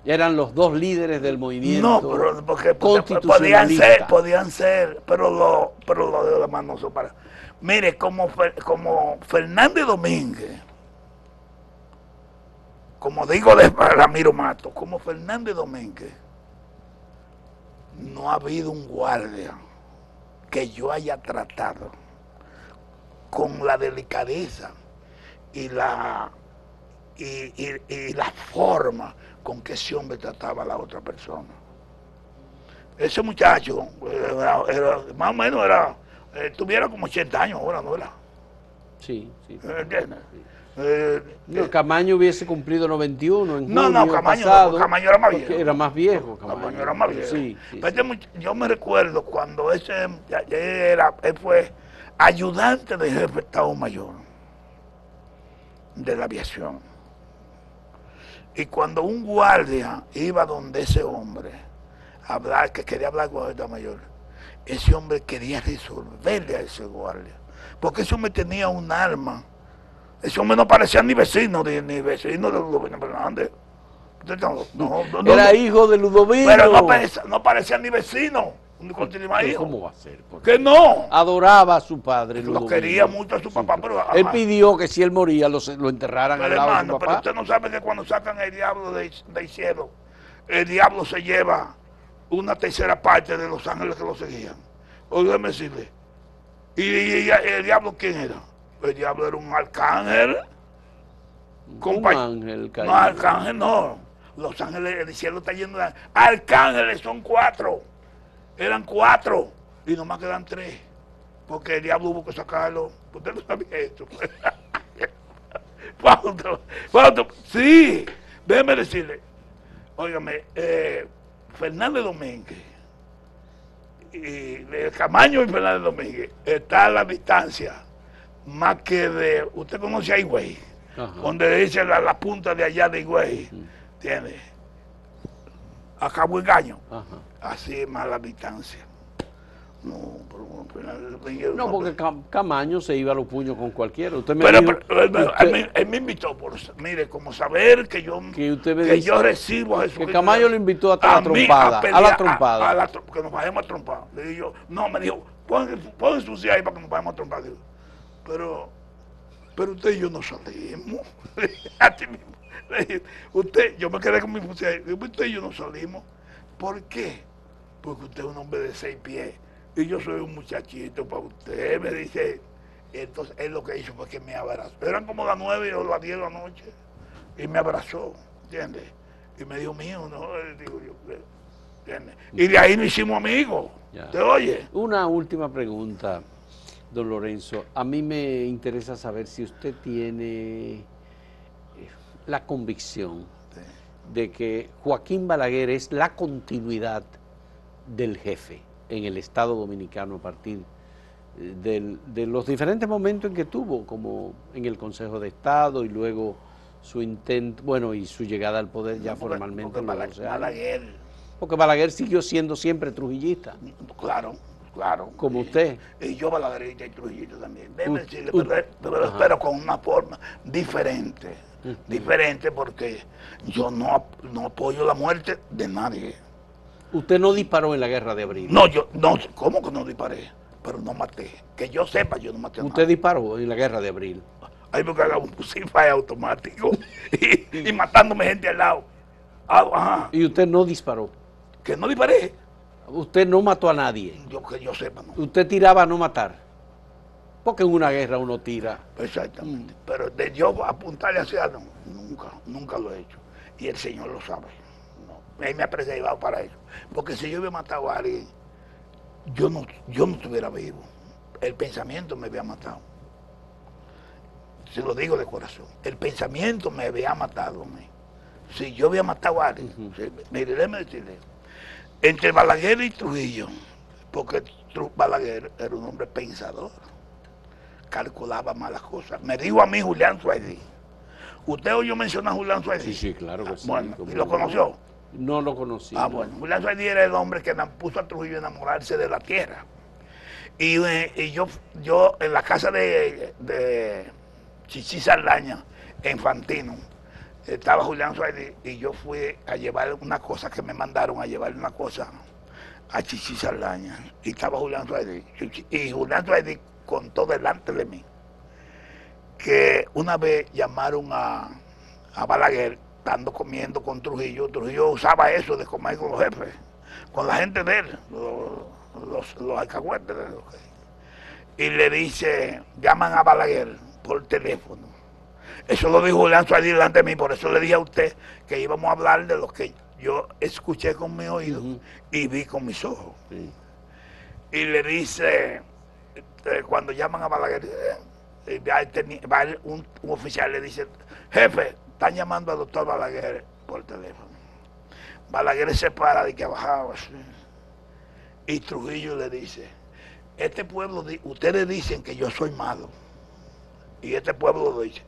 Eran los dos líderes del movimiento. No, pero porque podían ser, podían ser, pero lo, pero lo de demás no son para. Mire, como, como Fernández Domínguez, como digo de Ramiro Mato, como Fernández Domínguez, no ha habido un guardia que yo haya tratado con la delicadeza y la y, y- y la forma con que ese hombre trataba a la otra persona. Ese muchacho era, era- más o menos era, eh, tuviera como 80 años ahora, ¿no era? Sí, sí. Eh, No, Camaño hubiese cumplido 91 en No, junio no, Camaño no, pasado, Camaño era más viejo. Era más viejo, Camaño. Camaño era más viejo. Sí, sí, Pero este yo me recuerdo cuando ese era, él fue ayudante del jefe de Estado Mayor de la aviación. Y cuando un guardia iba donde ese hombre a hablar, que quería hablar con el Mayor, ese hombre quería resolverle a ese guardia. Porque ese hombre tenía un arma. Ese hombre no parecía ni vecino, ni, ni vecino de Ludovino Fernández. No, no, Era hijo de Ludovino. Pero no parecía, no parecía ni vecino, ¿Cómo va a ser? Que no. Adoraba a su padre. Lo quería mucho a su papá, pero Él ajá. pidió que si él moría lo, lo enterraran Pero al lado de su hermano, pero usted no sabe que cuando sacan el diablo de- del cielo, el diablo se lleva una tercera parte de los ángeles que lo seguían. Óigame decirle. ¿Y, y- y el diablo quién era? El diablo era un arcángel. Un ángel caído. No, arcángel no. Los ángeles, el cielo está lleno de arcángeles, son cuatro. Eran cuatro y nomás quedan tres. Porque el diablo hubo que sacarlo. Usted no sabía esto. ¿Cuánto? ¿Cuánto? Sí, déjeme decirle. Óigame, eh, Fernández Domínguez y de Camaño y Fernández Domínguez está a la distancia más que de. Usted conoce a Higüey, donde dice la, la, punta de allá de Higüey, ¿tiene? A Cabo Engaño. Así es más la distancia. No, pero, no, porque Camaño se iba a los puños con cualquiera. Usted me pero, él, me, invitó por, mire, como saber que yo, que, usted que yo recibo a Jesucristo. Que Camaño lo invitó a, la trompada. A, la trompada. A, que nos vayamos a trompar. Le dije yo, no, me dijo, pon, pon su ahí para que nos vayamos a trompar. Digo, pero, pero usted y yo no salimos. a ti mismo. Le dije, usted, yo me quedé con mi fusil. Usted y yo no salimos. ¿Por qué? Porque usted es un hombre de seis pies y yo soy un muchachito para usted, me dice. Entonces él lo que hizo fue que me abrazó. Eran como las nueve o las diez de la noche. Y me abrazó, ¿entiendes? Y me dijo, mío, no, digo yo, ¿entiendes? Y de ahí nos hicimos amigos. ¿Te oye? Una última pregunta, don Lorenzo. A mí me interesa saber si usted tiene eh, la convicción de que Joaquín Balaguer es la continuidad del jefe en el Estado Dominicano a partir eh, de los diferentes momentos en que tuvo, como en el Consejo de Estado y luego su intento, bueno, y su llegada al poder ya formalmente porque Balaguer, Porque Balaguer siguió siendo siempre trujillista. Claro, claro. Como usted. Y yo balaguerista y trujillista también. Déjeme decirle, pero, con una forma diferente. Diferente porque yo no, no apoyo la muerte de nadie Usted no disparó en la guerra de abril. No, yo, no, ¿cómo que no disparé? Pero no maté. Que yo sepa, yo no maté a Usted disparó en la guerra de abril. Ahí me cagaba un fusil automático y, matándome gente al lado. Ah, y usted no disparó. Que no disparé. Usted no mató a nadie. Yo que yo sepa, no. Usted tiraba a no matar. Porque en una guerra uno tira. Exactamente. Pero de yo apuntarle hacia no, nunca, nunca lo he hecho. Y el Señor lo sabe. Él me ha preservado para eso. Porque si yo hubiera matado a alguien, yo no, yo no estuviera vivo. El pensamiento me había matado. Se lo digo de corazón. El pensamiento me había matado a mí. Si yo había matado a alguien, mire, déjeme decirle, entre Balaguer y Trujillo, porque Balaguer era un hombre pensador, calculaba malas cosas. Me dijo a mí Julián Suárez. ¿Usted oyó mencionar a Julián Suárez? Sí, sí, claro que sí. Bueno, ¿y lo conoció? No lo conocí. Ah, bueno. Julián Suárez era el hombre que puso a Trujillo a enamorarse de la tierra. Y, eh, yo, yo en la casa de, de Chichi Saldaña, en Fantino, estaba Julián Suárez y yo fui a llevar una cosa que me mandaron a llevar una cosa a Chichi Saldaña. Y estaba Julián Suárez. Y Julián Suárez contó delante de mí que una vez llamaron a, a Balaguer estando comiendo con Trujillo, Trujillo usaba eso de comer con los jefes, con la gente de él, los, los, alcahuetes. Y le dice, llaman a Balaguer por teléfono. Eso lo dijo Julián Suárez delante de mí, por eso le dije a usted que íbamos a hablar de lo que yo escuché con mi oído y vi con mis ojos. Y le dice, eh, cuando llaman a Balaguer, eh, va un, oficial le dice, jefe, están llamando al doctor Balaguer por teléfono. Balaguer se para de que bajaba. Y Trujillo le dice, este pueblo, ustedes dicen que yo soy malo. Y este pueblo lo dice.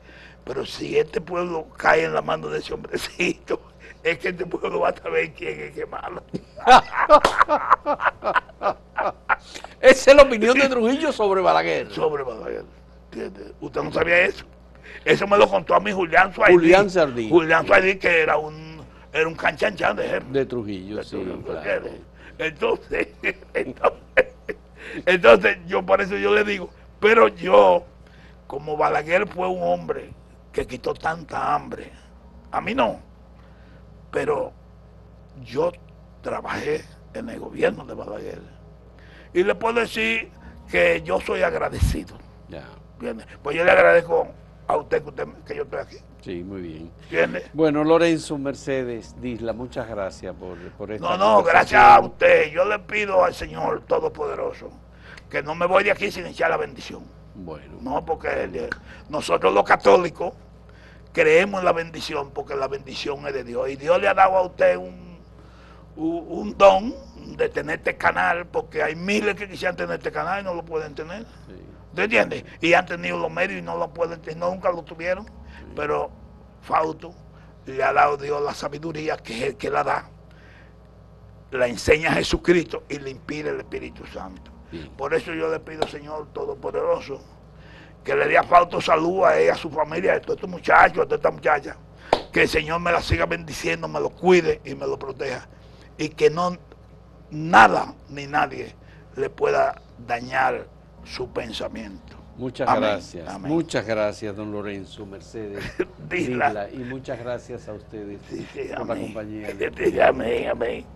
Pero si este pueblo cae en la mano de ese hombrecito, es que este pueblo va a saber quién es que malo. Esa es la opinión de Trujillo sobre Balaguer. Sobre Balaguer. ¿Usted no sabía eso? Eso me lo contó a mí Julián Suárez. Julián Sardí. Julián Suárez, que era un, era un canchanchan de. De Trujillo, sí, Entonces, entonces, entonces, yo por eso yo le digo, pero yo, como Balaguer fue un hombre que quitó tanta hambre, a mí no, pero yo trabajé en el gobierno de Balaguer. Y le puedo decir que yo soy agradecido. Pues yo le agradezco a usted que, usted, que yo estoy aquí. Sí, muy bien. Bueno, Lorenzo Mercedes Disla, muchas gracias por, por esta No, no, gracias a usted. Yo le pido al Señor Todopoderoso que no me voy de aquí sin echar la bendición. Bueno, No, porque eh, nosotros los católicos creemos en la bendición porque la bendición es de Dios. Y Dios le ha dado a usted un, un, un don de tener este canal porque hay miles que quisieran tener este canal y no lo pueden tener. sí. ¿Te entiendes? Y han tenido los medios y no lo pueden tener, nunca lo tuvieron. Pero Fausto le ha dado Dios la sabiduría que es el que la da. La enseña Jesucristo y le impide el Espíritu Santo. Por eso yo le pido, Señor Todopoderoso, que le dé a Fausto salud a ella, a su familia, a todos estos muchachos, a toda esta muchacha. Que el Señor me la siga bendiciendo, me lo cuide y me lo proteja. Y que no nada ni nadie le pueda dañar su pensamiento. Muchas Amén, gracias. amén. Muchas gracias, don Lorenzo Mercedes. Disla, y muchas gracias a ustedes Sí, sí, por la amén. compañía. Amén, amén.